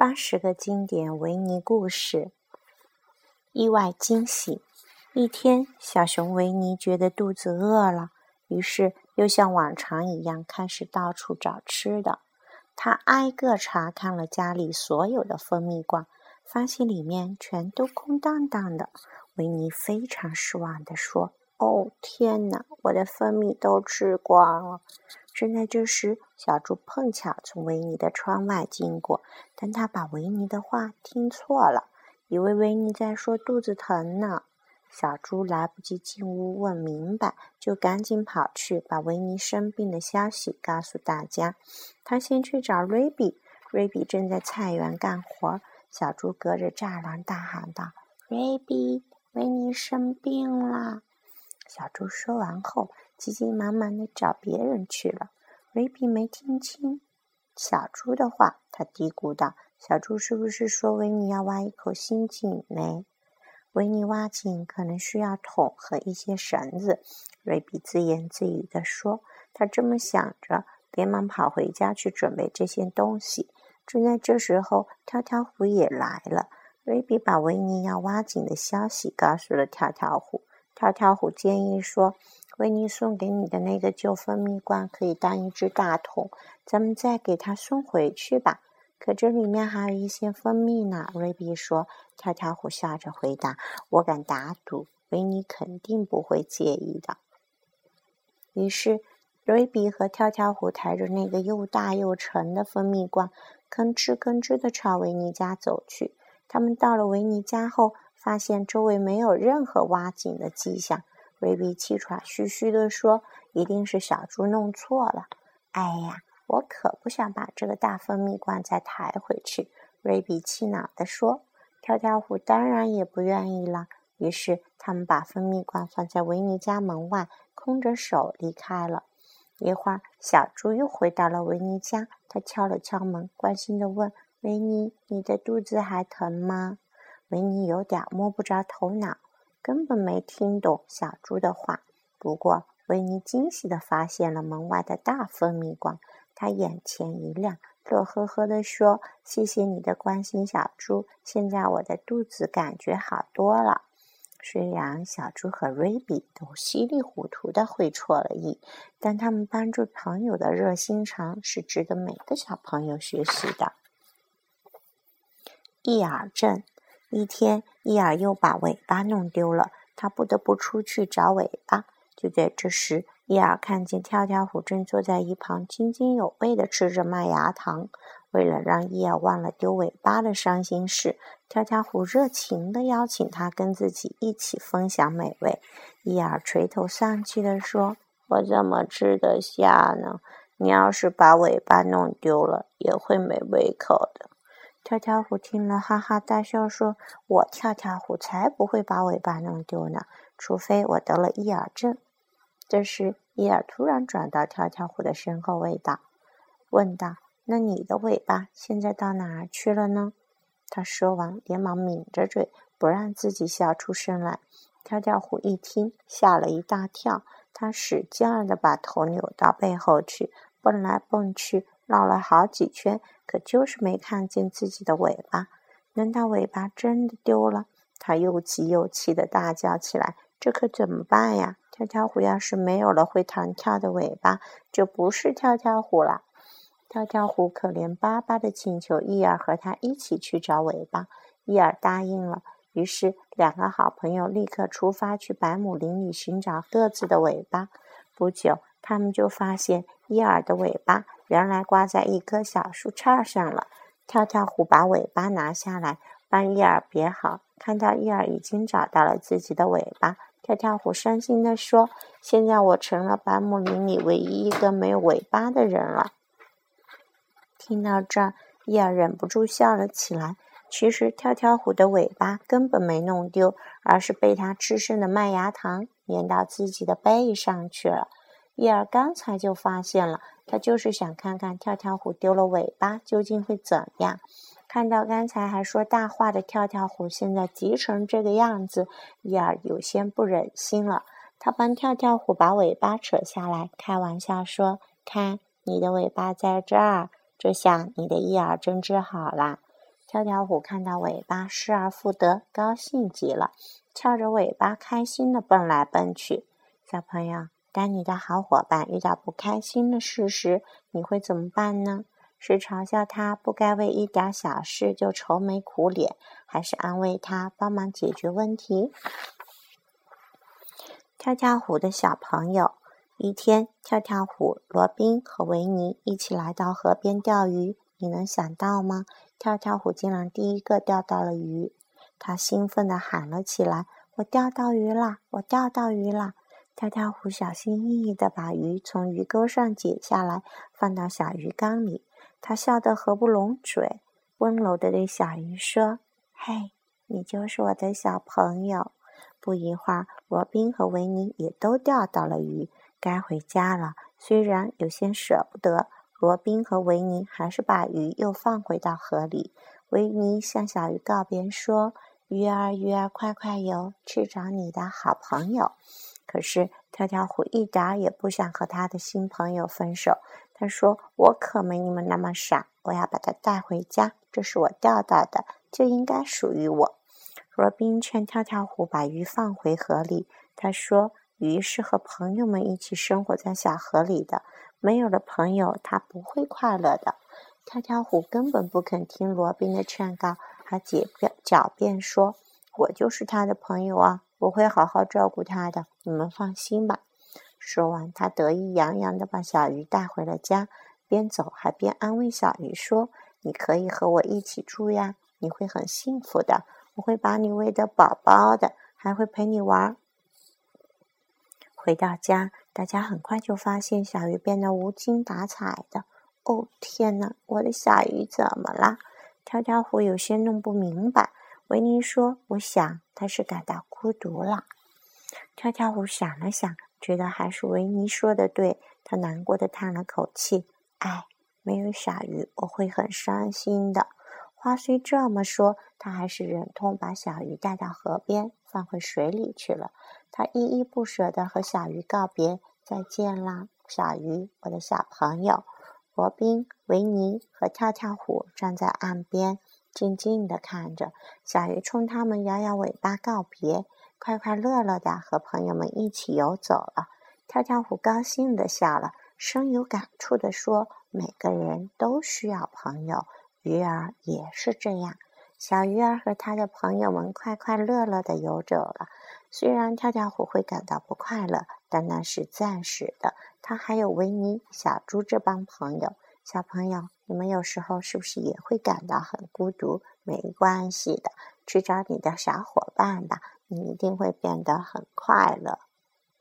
八十个经典维尼故事。意外惊喜。一天，小熊维尼觉得肚子饿了，于是又像往常一样开始到处找吃的。他挨个查看了家里所有的蜂蜜罐，发现里面全都空荡荡的。维尼非常失望地说：“哦，天哪，我的蜂蜜都吃光了！”正在这时，小猪碰巧从维尼的窗外经过，但他把维尼的话听错了，以为维尼在说肚子疼呢。小猪来不及进屋问明白，就赶紧跑去把维尼生病的消息告诉大家。他先去找瑞比，瑞比正在菜园干活。小猪隔着栅栏大喊道：“瑞比，维尼生病了！”小猪说完后。急急忙忙的找别人去了。瑞比没听清小猪的话，他嘀咕道：“小猪是不是说维尼要挖一口新井呢？维尼挖井可能需要桶和一些绳子。”瑞比自言自语地说。他这么想着，连忙跑回家去准备这些东西。正在这时候，跳跳虎也来了。瑞比把维尼要挖井的消息告诉了跳跳虎。跳跳虎建议说。维尼送给你的那个旧蜂蜜罐可以当一只大桶，咱们再给它送回去吧。可这里面还有一些蜂蜜呢。瑞比说。跳跳虎笑着回答：“我敢打赌，维尼肯定不会介意的。”于是，瑞比和跳跳虎抬着那个又大又沉的蜂蜜罐，吭哧吭哧的朝维尼家走去。他们到了维尼家后，发现周围没有任何挖井的迹象。瑞比气喘吁吁地说：“一定是小猪弄错了。”哎呀，我可不想把这个大蜂蜜罐再抬回去。”瑞比气恼地说。跳跳虎当然也不愿意了。于是他们把蜂蜜罐放在维尼家门外，空着手离开了。一会儿，小猪又回到了维尼家，他敲了敲门，关心地问：“维尼，你的肚子还疼吗？”维尼有点摸不着头脑。根本没听懂小猪的话。不过，维尼惊喜地发现了门外的大蜂蜜罐，他眼前一亮，乐呵呵地说：“谢谢你的关心，小猪。现在我的肚子感觉好多了。”虽然小猪和瑞比都稀里糊涂的会错了意，但他们帮助朋友的热心肠是值得每个小朋友学习的。伊尔镇。一天，伊尔又把尾巴弄丢了，他不得不出去找尾巴。就在这时，伊尔看见跳跳虎正坐在一旁津津有味地吃着麦芽糖。为了让伊尔忘了丢尾巴的伤心事，跳跳虎热情地邀请他跟自己一起分享美味。伊尔垂头丧气地说：“我怎么吃得下呢？你要是把尾巴弄丢了，也会没胃口的。”跳跳虎听了，哈哈大笑，说：“我跳跳虎才不会把尾巴弄丢呢，除非我得了伊尔症。”这时，伊尔突然转到跳跳虎的身后，问道：“问道，那你的尾巴现在到哪儿去了呢？”他说完，连忙抿着嘴，不让自己笑出声来。跳跳虎一听，吓了一大跳，他使劲儿的把头扭到背后去，蹦来蹦去。绕了好几圈，可就是没看见自己的尾巴。难道尾巴真的丢了？他又急又气的大叫起来：“这可怎么办呀？跳跳虎要是没有了会弹跳的尾巴，就不是跳跳虎了。”跳跳虎可怜巴巴的请求伊尔和他一起去找尾巴。伊尔答应了。于是，两个好朋友立刻出发去百亩林里寻找各自的尾巴。不久，他们就发现伊尔的尾巴。原来挂在一棵小树杈上了。跳跳虎把尾巴拿下来，帮伊尔别好。看到伊尔已经找到了自己的尾巴，跳跳虎伤心地说：“现在我成了百亩林里唯一一个没有尾巴的人了。”听到这儿，伊尔忍不住笑了起来。其实，跳跳虎的尾巴根本没弄丢，而是被他吃剩的麦芽糖粘到自己的背上去了。伊尔刚才就发现了。他就是想看看跳跳虎丢了尾巴究竟会怎样。看到刚才还说大话的跳跳虎，现在急成这个样子，伊尔有些不忍心了。他帮跳跳虎把尾巴扯下来，开玩笑说：“看，你的尾巴在这儿，这下你的伊尔真治好了。”跳跳虎看到尾巴失而复得，高兴极了，翘着尾巴开心的蹦来蹦去。小朋友，当你的好伙伴遇到不开心的事时，你会怎么办呢？是嘲笑他不该为一点小事就愁眉苦脸，还是安慰他帮忙解决问题？跳跳虎的小朋友，一天，跳跳虎、罗宾和维尼一起来到河边钓鱼。你能想到吗？跳跳虎竟然第一个钓到了鱼，他兴奋地喊了起来：“我钓到鱼啦！我钓到鱼啦！”跳跳虎小心翼翼地把鱼从鱼钩上解下来，放到小鱼缸里。他笑得合不拢嘴，温柔地对小鱼说：“嘿，你就是我的小朋友。”不一会儿，罗宾和维尼也都钓到了鱼，该回家了。虽然有些舍不得，罗宾和维尼还是把鱼又放回到河里。维尼向小鱼告别说：“鱼儿，鱼儿，快快游，去找你的好朋友。”可是跳跳虎一点儿也不想和他的新朋友分手。他说：“我可没你们那么傻，我要把它带回家。这是我钓到的，就应该属于我。”罗宾劝跳跳虎把鱼放回河里。他说：“鱼是和朋友们一起生活在小河里的，没有了朋友，它不会快乐的。”跳跳虎根本不肯听罗宾的劝告，他狡辩狡辩说：“我就是他的朋友啊，我会好好照顾他的，你们放心吧。”说完，他得意洋洋地把小鱼带回了家，边走还边安慰小鱼说：“你可以和我一起住呀，你会很幸福的。我会把你喂得饱饱的，还会陪你玩。”回到家，大家很快就发现小鱼变得无精打采的。哦，天哪！我的小鱼怎么了？跳跳虎有些弄不明白。维尼说：“我想他是感到孤独了。”跳跳虎想了想。觉得还是维尼说的对，他难过的叹了口气：“哎，没有小鱼，我会很伤心的。”话虽这么说，他还是忍痛把小鱼带到河边，放回水里去了。他依依不舍的和小鱼告别：“再见啦，小鱼，我的小朋友。”罗宾、维尼和跳跳虎站在岸边，静静地看着小鱼冲他们摇摇尾巴告别。快快乐乐的和朋友们一起游走了，跳跳虎高兴的笑了，深有感触的说：“每个人都需要朋友，鱼儿也是这样。”小鱼儿和他的朋友们快快乐乐的游走了。虽然跳跳虎会感到不快乐，但那是暂时的。他还有维尼、小猪这帮朋友。小朋友，你们有时候是不是也会感到很孤独？没关系的，去找你的小伙伴吧。你一定会变得很快乐。